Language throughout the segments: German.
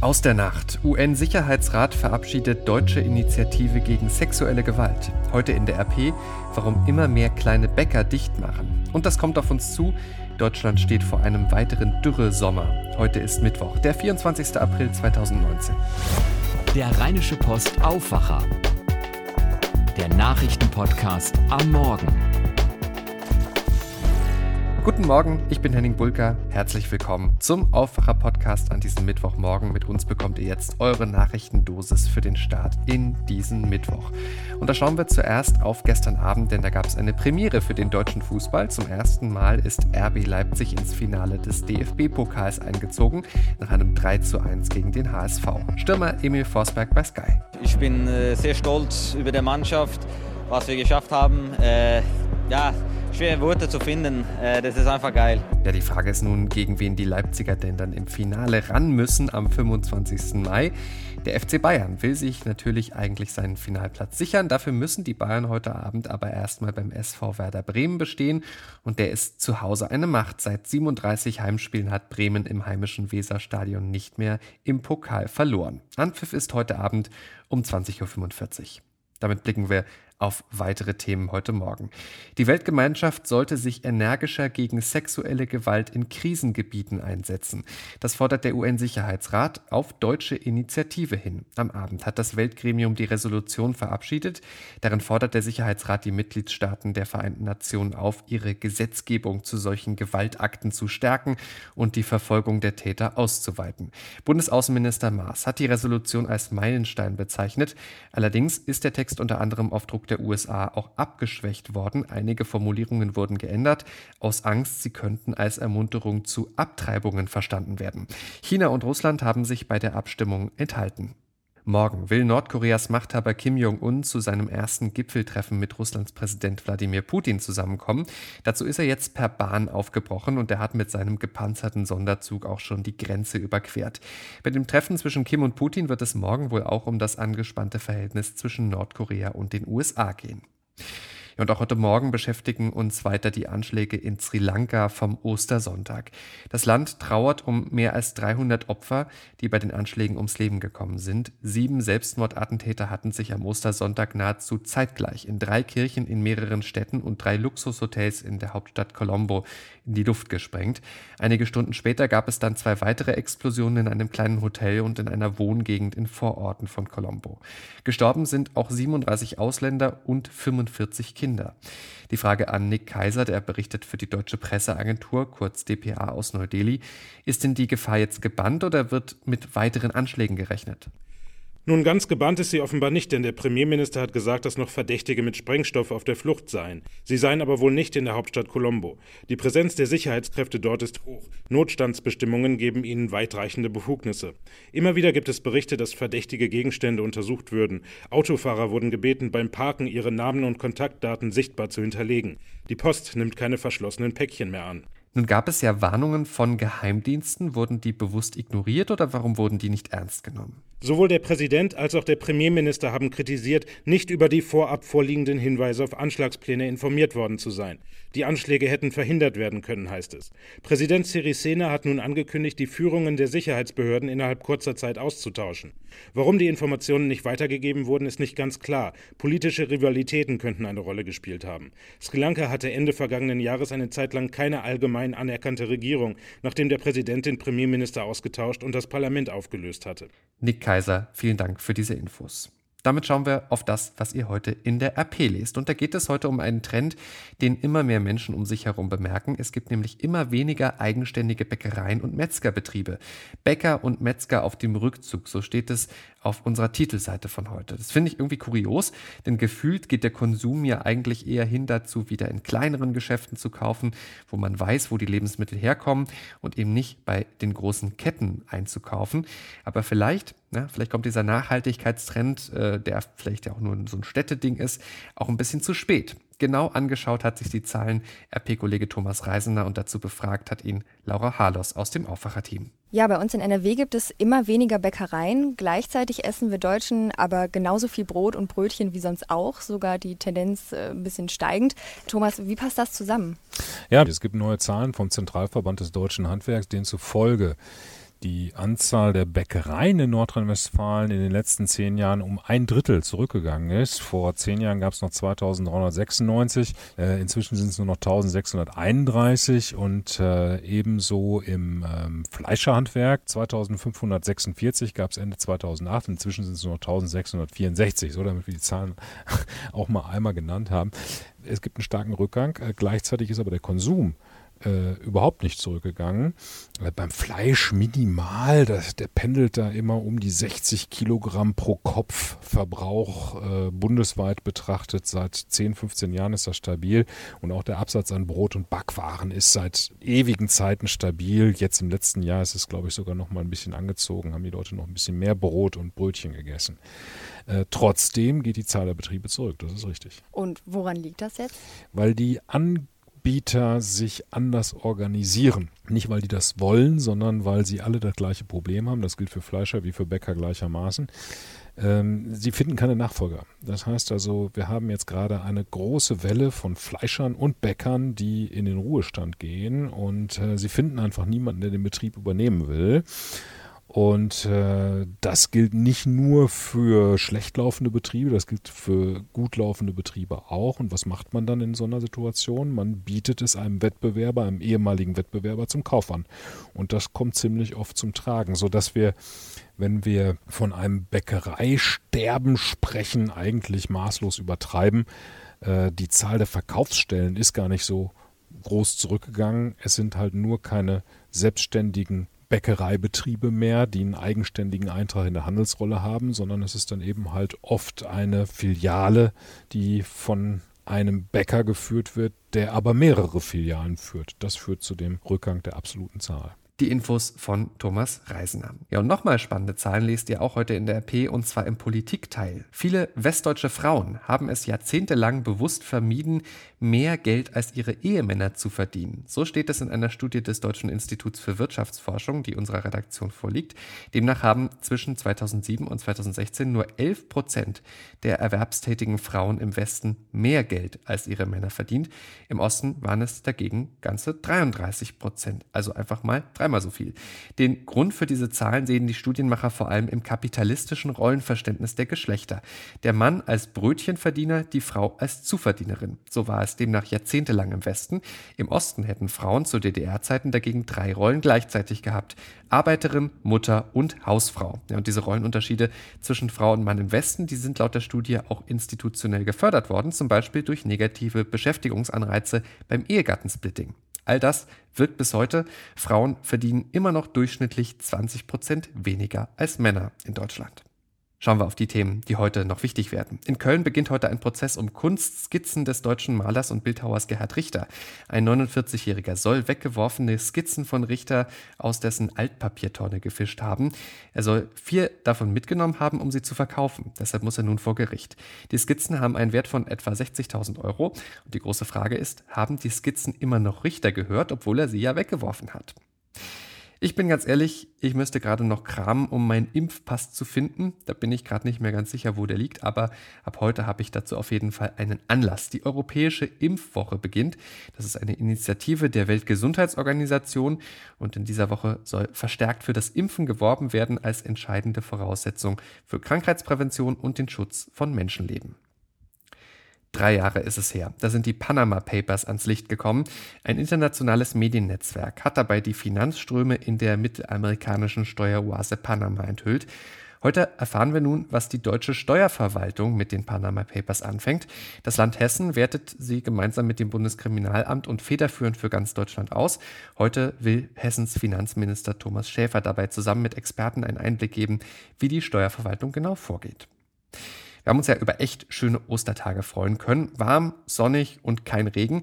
Aus der Nacht. UN-Sicherheitsrat verabschiedet deutsche Initiative gegen sexuelle Gewalt. Heute in der RP, warum immer mehr kleine Bäcker dicht machen. Und das kommt auf uns zu. Deutschland steht vor einem weiteren Dürre-Sommer. Heute ist Mittwoch, der 24. April 2019. Der Rheinische Post Aufwacher. Der Nachrichtenpodcast am Morgen. Guten Morgen, ich bin Henning Bulka. Herzlich willkommen zum Aufwacher-Podcast an diesem Mittwochmorgen. Mit uns bekommt ihr jetzt eure Nachrichtendosis für den Start in diesen Mittwoch. Und da schauen wir zuerst auf gestern Abend, denn da gab es eine Premiere für den deutschen Fußball. Zum ersten Mal ist RB Leipzig ins Finale des DFB-Pokals eingezogen, nach einem 3 zu 1 gegen den HSV. Stürmer Emil Forsberg bei Sky. Ich bin äh, sehr stolz über die Mannschaft, was wir geschafft haben. Äh, ja, schwere Worte zu finden. Äh, das ist einfach geil. Ja, die Frage ist nun, gegen wen die Leipziger denn dann im Finale ran müssen am 25. Mai. Der FC Bayern will sich natürlich eigentlich seinen Finalplatz sichern. Dafür müssen die Bayern heute Abend aber erstmal beim SV Werder Bremen bestehen. Und der ist zu Hause eine Macht. Seit 37 Heimspielen hat Bremen im heimischen Weserstadion nicht mehr im Pokal verloren. Anpfiff ist heute Abend um 20.45 Uhr. Damit blicken wir auf weitere Themen heute Morgen. Die Weltgemeinschaft sollte sich energischer gegen sexuelle Gewalt in Krisengebieten einsetzen. Das fordert der UN-Sicherheitsrat auf deutsche Initiative hin. Am Abend hat das Weltgremium die Resolution verabschiedet. Darin fordert der Sicherheitsrat die Mitgliedstaaten der Vereinten Nationen auf, ihre Gesetzgebung zu solchen Gewaltakten zu stärken und die Verfolgung der Täter auszuweiten. Bundesaußenminister Maas hat die Resolution als Meilenstein bezeichnet. Allerdings ist der Text unter anderem auf Druck der USA auch abgeschwächt worden. Einige Formulierungen wurden geändert, aus Angst, sie könnten als Ermunterung zu Abtreibungen verstanden werden. China und Russland haben sich bei der Abstimmung enthalten. Morgen will Nordkoreas Machthaber Kim Jong-un zu seinem ersten Gipfeltreffen mit Russlands Präsident Wladimir Putin zusammenkommen. Dazu ist er jetzt per Bahn aufgebrochen und er hat mit seinem gepanzerten Sonderzug auch schon die Grenze überquert. Bei dem Treffen zwischen Kim und Putin wird es morgen wohl auch um das angespannte Verhältnis zwischen Nordkorea und den USA gehen. Und auch heute Morgen beschäftigen uns weiter die Anschläge in Sri Lanka vom Ostersonntag. Das Land trauert um mehr als 300 Opfer, die bei den Anschlägen ums Leben gekommen sind. Sieben Selbstmordattentäter hatten sich am Ostersonntag nahezu zeitgleich in drei Kirchen in mehreren Städten und drei Luxushotels in der Hauptstadt Colombo in die Luft gesprengt. Einige Stunden später gab es dann zwei weitere Explosionen in einem kleinen Hotel und in einer Wohngegend in Vororten von Colombo. Gestorben sind auch 37 Ausländer und 45 Kinder. Die Frage an Nick Kaiser, der berichtet für die Deutsche Presseagentur, kurz dpa aus Neu-Delhi, ist denn die Gefahr jetzt gebannt oder wird mit weiteren Anschlägen gerechnet? Nun, ganz gebannt ist sie offenbar nicht, denn der Premierminister hat gesagt, dass noch Verdächtige mit Sprengstoff auf der Flucht seien. Sie seien aber wohl nicht in der Hauptstadt Colombo. Die Präsenz der Sicherheitskräfte dort ist hoch. Notstandsbestimmungen geben ihnen weitreichende Befugnisse. Immer wieder gibt es Berichte, dass verdächtige Gegenstände untersucht würden. Autofahrer wurden gebeten, beim Parken ihre Namen und Kontaktdaten sichtbar zu hinterlegen. Die Post nimmt keine verschlossenen Päckchen mehr an. Nun gab es ja Warnungen von Geheimdiensten. Wurden die bewusst ignoriert oder warum wurden die nicht ernst genommen? Sowohl der Präsident als auch der Premierminister haben kritisiert, nicht über die vorab vorliegenden Hinweise auf Anschlagspläne informiert worden zu sein. Die Anschläge hätten verhindert werden können, heißt es. Präsident Sirisena hat nun angekündigt, die Führungen der Sicherheitsbehörden innerhalb kurzer Zeit auszutauschen. Warum die Informationen nicht weitergegeben wurden, ist nicht ganz klar. Politische Rivalitäten könnten eine Rolle gespielt haben. Sri Lanka hatte Ende vergangenen Jahres eine Zeit lang keine allgemein anerkannte Regierung, nachdem der Präsident den Premierminister ausgetauscht und das Parlament aufgelöst hatte. Nick Kaiser, vielen Dank für diese Infos. Damit schauen wir auf das, was ihr heute in der RP lest. Und da geht es heute um einen Trend, den immer mehr Menschen um sich herum bemerken. Es gibt nämlich immer weniger eigenständige Bäckereien und Metzgerbetriebe. Bäcker und Metzger auf dem Rückzug, so steht es auf unserer Titelseite von heute. Das finde ich irgendwie kurios, denn gefühlt geht der Konsum ja eigentlich eher hin dazu, wieder in kleineren Geschäften zu kaufen, wo man weiß, wo die Lebensmittel herkommen und eben nicht bei den großen Ketten einzukaufen. Aber vielleicht ja, vielleicht kommt dieser Nachhaltigkeitstrend, äh, der vielleicht ja auch nur so ein Städteding ist, auch ein bisschen zu spät. Genau angeschaut hat sich die Zahlen RP-Kollege Thomas Reisender und dazu befragt hat ihn Laura Harlos aus dem Aufwacherteam. Ja, bei uns in NRW gibt es immer weniger Bäckereien. Gleichzeitig essen wir Deutschen aber genauso viel Brot und Brötchen wie sonst auch, sogar die Tendenz äh, ein bisschen steigend. Thomas, wie passt das zusammen? Ja, es gibt neue Zahlen vom Zentralverband des deutschen Handwerks, denen zufolge die Anzahl der Bäckereien in Nordrhein-Westfalen in den letzten zehn Jahren um ein Drittel zurückgegangen ist. Vor zehn Jahren gab es noch 2396, äh, inzwischen sind es nur noch 1631 und äh, ebenso im ähm, Fleischerhandwerk 2546 gab es Ende 2008, inzwischen sind es nur noch 1664, so damit wir die Zahlen auch mal einmal genannt haben. Es gibt einen starken Rückgang, äh, gleichzeitig ist aber der Konsum äh, überhaupt nicht zurückgegangen. Äh, beim Fleisch minimal, das, der pendelt da immer um die 60 Kilogramm pro Kopf Verbrauch äh, bundesweit betrachtet. Seit 10, 15 Jahren ist das stabil und auch der Absatz an Brot und Backwaren ist seit ewigen Zeiten stabil. Jetzt im letzten Jahr ist es, glaube ich, sogar noch mal ein bisschen angezogen, haben die Leute noch ein bisschen mehr Brot und Brötchen gegessen. Äh, trotzdem geht die Zahl der Betriebe zurück, das ist richtig. Und woran liegt das jetzt? Weil die An Anbieter sich anders organisieren. Nicht, weil die das wollen, sondern weil sie alle das gleiche Problem haben. Das gilt für Fleischer wie für Bäcker gleichermaßen. Ähm, sie finden keine Nachfolger. Das heißt also, wir haben jetzt gerade eine große Welle von Fleischern und Bäckern, die in den Ruhestand gehen und äh, sie finden einfach niemanden, der den Betrieb übernehmen will. Und äh, das gilt nicht nur für schlecht laufende Betriebe, das gilt für gut laufende Betriebe auch. Und was macht man dann in so einer Situation? Man bietet es einem Wettbewerber, einem ehemaligen Wettbewerber zum Kauf an. Und das kommt ziemlich oft zum Tragen, sodass wir, wenn wir von einem Bäckereisterben sprechen, eigentlich maßlos übertreiben. Äh, die Zahl der Verkaufsstellen ist gar nicht so groß zurückgegangen. Es sind halt nur keine selbstständigen Bäckereibetriebe mehr, die einen eigenständigen Eintrag in der Handelsrolle haben, sondern es ist dann eben halt oft eine Filiale, die von einem Bäcker geführt wird, der aber mehrere Filialen führt. Das führt zu dem Rückgang der absoluten Zahl die Infos von Thomas Reisener. Ja, und nochmal spannende Zahlen lest ihr auch heute in der RP und zwar im Politikteil. Viele westdeutsche Frauen haben es jahrzehntelang bewusst vermieden, mehr Geld als ihre Ehemänner zu verdienen. So steht es in einer Studie des Deutschen Instituts für Wirtschaftsforschung, die unserer Redaktion vorliegt. Demnach haben zwischen 2007 und 2016 nur 11 Prozent der erwerbstätigen Frauen im Westen mehr Geld als ihre Männer verdient. Im Osten waren es dagegen ganze 33 Prozent. Also einfach mal drei dreimal so viel. Den Grund für diese Zahlen sehen die Studienmacher vor allem im kapitalistischen Rollenverständnis der Geschlechter. Der Mann als Brötchenverdiener, die Frau als Zuverdienerin. So war es demnach jahrzehntelang im Westen. Im Osten hätten Frauen zu DDR-Zeiten dagegen drei Rollen gleichzeitig gehabt. Arbeiterin, Mutter und Hausfrau. Ja, und diese Rollenunterschiede zwischen Frau und Mann im Westen, die sind laut der Studie auch institutionell gefördert worden, zum Beispiel durch negative Beschäftigungsanreize beim Ehegattensplitting. All das wirkt bis heute. Frauen verdienen immer noch durchschnittlich 20 Prozent weniger als Männer in Deutschland. Schauen wir auf die Themen, die heute noch wichtig werden. In Köln beginnt heute ein Prozess um Kunstskizzen des deutschen Malers und Bildhauers Gerhard Richter. Ein 49-Jähriger soll weggeworfene Skizzen von Richter aus dessen Altpapiertonne gefischt haben. Er soll vier davon mitgenommen haben, um sie zu verkaufen. Deshalb muss er nun vor Gericht. Die Skizzen haben einen Wert von etwa 60.000 Euro. Und die große Frage ist, haben die Skizzen immer noch Richter gehört, obwohl er sie ja weggeworfen hat? Ich bin ganz ehrlich, ich müsste gerade noch kramen, um meinen Impfpass zu finden. Da bin ich gerade nicht mehr ganz sicher, wo der liegt, aber ab heute habe ich dazu auf jeden Fall einen Anlass. Die Europäische Impfwoche beginnt. Das ist eine Initiative der Weltgesundheitsorganisation und in dieser Woche soll verstärkt für das Impfen geworben werden als entscheidende Voraussetzung für Krankheitsprävention und den Schutz von Menschenleben. Drei Jahre ist es her. Da sind die Panama Papers ans Licht gekommen. Ein internationales Mediennetzwerk hat dabei die Finanzströme in der mittelamerikanischen Steueroase Panama enthüllt. Heute erfahren wir nun, was die deutsche Steuerverwaltung mit den Panama Papers anfängt. Das Land Hessen wertet sie gemeinsam mit dem Bundeskriminalamt und federführend für ganz Deutschland aus. Heute will Hessens Finanzminister Thomas Schäfer dabei zusammen mit Experten einen Einblick geben, wie die Steuerverwaltung genau vorgeht. Wir haben uns ja über echt schöne Ostertage freuen können. Warm, sonnig und kein Regen.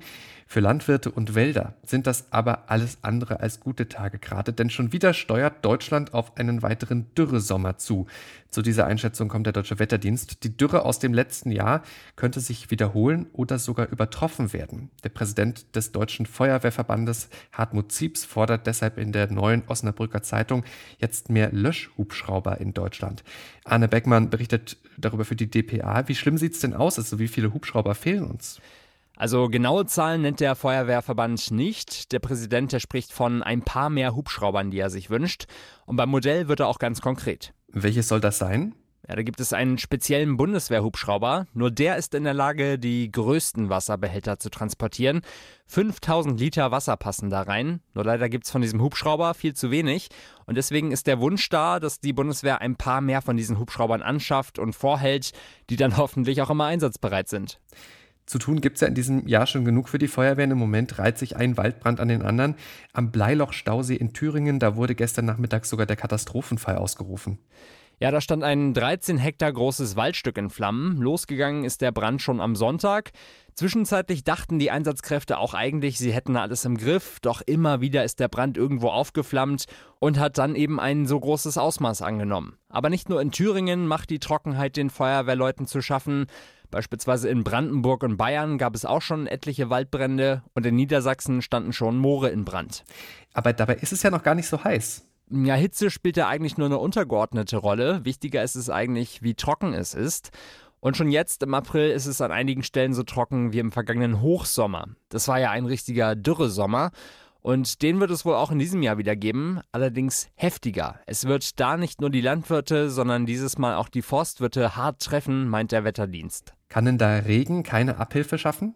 Für Landwirte und Wälder sind das aber alles andere als gute Tage gerade, denn schon wieder steuert Deutschland auf einen weiteren Dürresommer zu. Zu dieser Einschätzung kommt der Deutsche Wetterdienst. Die Dürre aus dem letzten Jahr könnte sich wiederholen oder sogar übertroffen werden. Der Präsident des Deutschen Feuerwehrverbandes Hartmut Zieps fordert deshalb in der neuen Osnabrücker Zeitung jetzt mehr Löschhubschrauber in Deutschland. Arne Beckmann berichtet darüber für die DPA. Wie schlimm sieht es denn aus? Also wie viele Hubschrauber fehlen uns? Also genaue Zahlen nennt der Feuerwehrverband nicht. Der Präsident, der spricht von ein paar mehr Hubschraubern, die er sich wünscht. Und beim Modell wird er auch ganz konkret. Welches soll das sein? Ja, da gibt es einen speziellen Bundeswehrhubschrauber. Nur der ist in der Lage, die größten Wasserbehälter zu transportieren. 5000 Liter Wasser passen da rein. Nur leider gibt es von diesem Hubschrauber viel zu wenig. Und deswegen ist der Wunsch da, dass die Bundeswehr ein paar mehr von diesen Hubschraubern anschafft und vorhält, die dann hoffentlich auch immer einsatzbereit sind. Zu tun gibt es ja in diesem Jahr schon genug für die Feuerwehren. Im Moment reiht sich ein Waldbrand an den anderen. Am Bleiloch-Stausee in Thüringen, da wurde gestern Nachmittag sogar der Katastrophenfall ausgerufen. Ja, da stand ein 13 Hektar großes Waldstück in Flammen. Losgegangen ist der Brand schon am Sonntag. Zwischenzeitlich dachten die Einsatzkräfte auch eigentlich, sie hätten alles im Griff, doch immer wieder ist der Brand irgendwo aufgeflammt und hat dann eben ein so großes Ausmaß angenommen. Aber nicht nur in Thüringen macht die Trockenheit den Feuerwehrleuten zu schaffen. Beispielsweise in Brandenburg und Bayern gab es auch schon etliche Waldbrände und in Niedersachsen standen schon Moore in Brand. Aber dabei ist es ja noch gar nicht so heiß. Ja, Hitze spielt ja eigentlich nur eine untergeordnete Rolle. Wichtiger ist es eigentlich, wie trocken es ist. Und schon jetzt im April ist es an einigen Stellen so trocken wie im vergangenen Hochsommer. Das war ja ein richtiger Dürresommer. Und den wird es wohl auch in diesem Jahr wieder geben, allerdings heftiger. Es wird da nicht nur die Landwirte, sondern dieses Mal auch die Forstwirte hart treffen, meint der Wetterdienst. Kann denn da Regen keine Abhilfe schaffen?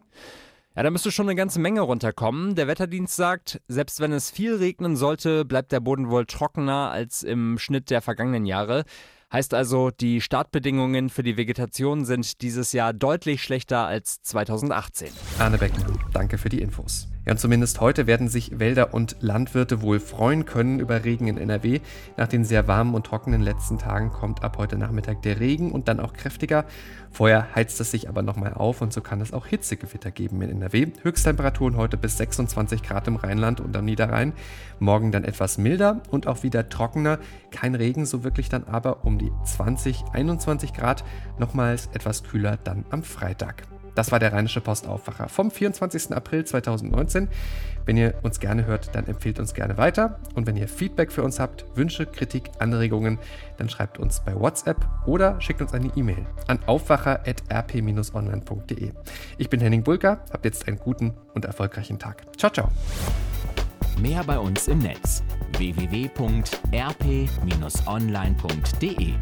Ja, da müsste schon eine ganze Menge runterkommen. Der Wetterdienst sagt, selbst wenn es viel regnen sollte, bleibt der Boden wohl trockener als im Schnitt der vergangenen Jahre. Heißt also, die Startbedingungen für die Vegetation sind dieses Jahr deutlich schlechter als 2018. Arne Beckmann, danke für die Infos. Ja, und zumindest heute werden sich Wälder und Landwirte wohl freuen können über Regen in NRW. Nach den sehr warmen und trockenen letzten Tagen kommt ab heute Nachmittag der Regen und dann auch kräftiger. Vorher heizt es sich aber nochmal auf und so kann es auch Hitzegewitter geben in NRW. Höchsttemperaturen heute bis 26 Grad im Rheinland und am Niederrhein. Morgen dann etwas milder und auch wieder trockener. Kein Regen, so wirklich dann aber um die 20, 21 Grad. Nochmals etwas kühler dann am Freitag. Das war der Rheinische Postaufwacher vom 24. April 2019. Wenn ihr uns gerne hört, dann empfehlt uns gerne weiter. Und wenn ihr Feedback für uns habt, Wünsche, Kritik, Anregungen, dann schreibt uns bei WhatsApp oder schickt uns eine E-Mail an aufwacher.rp-online.de. Ich bin Henning Bulka, habt jetzt einen guten und erfolgreichen Tag. Ciao, ciao. Mehr bei uns im Netz www.rp-online.de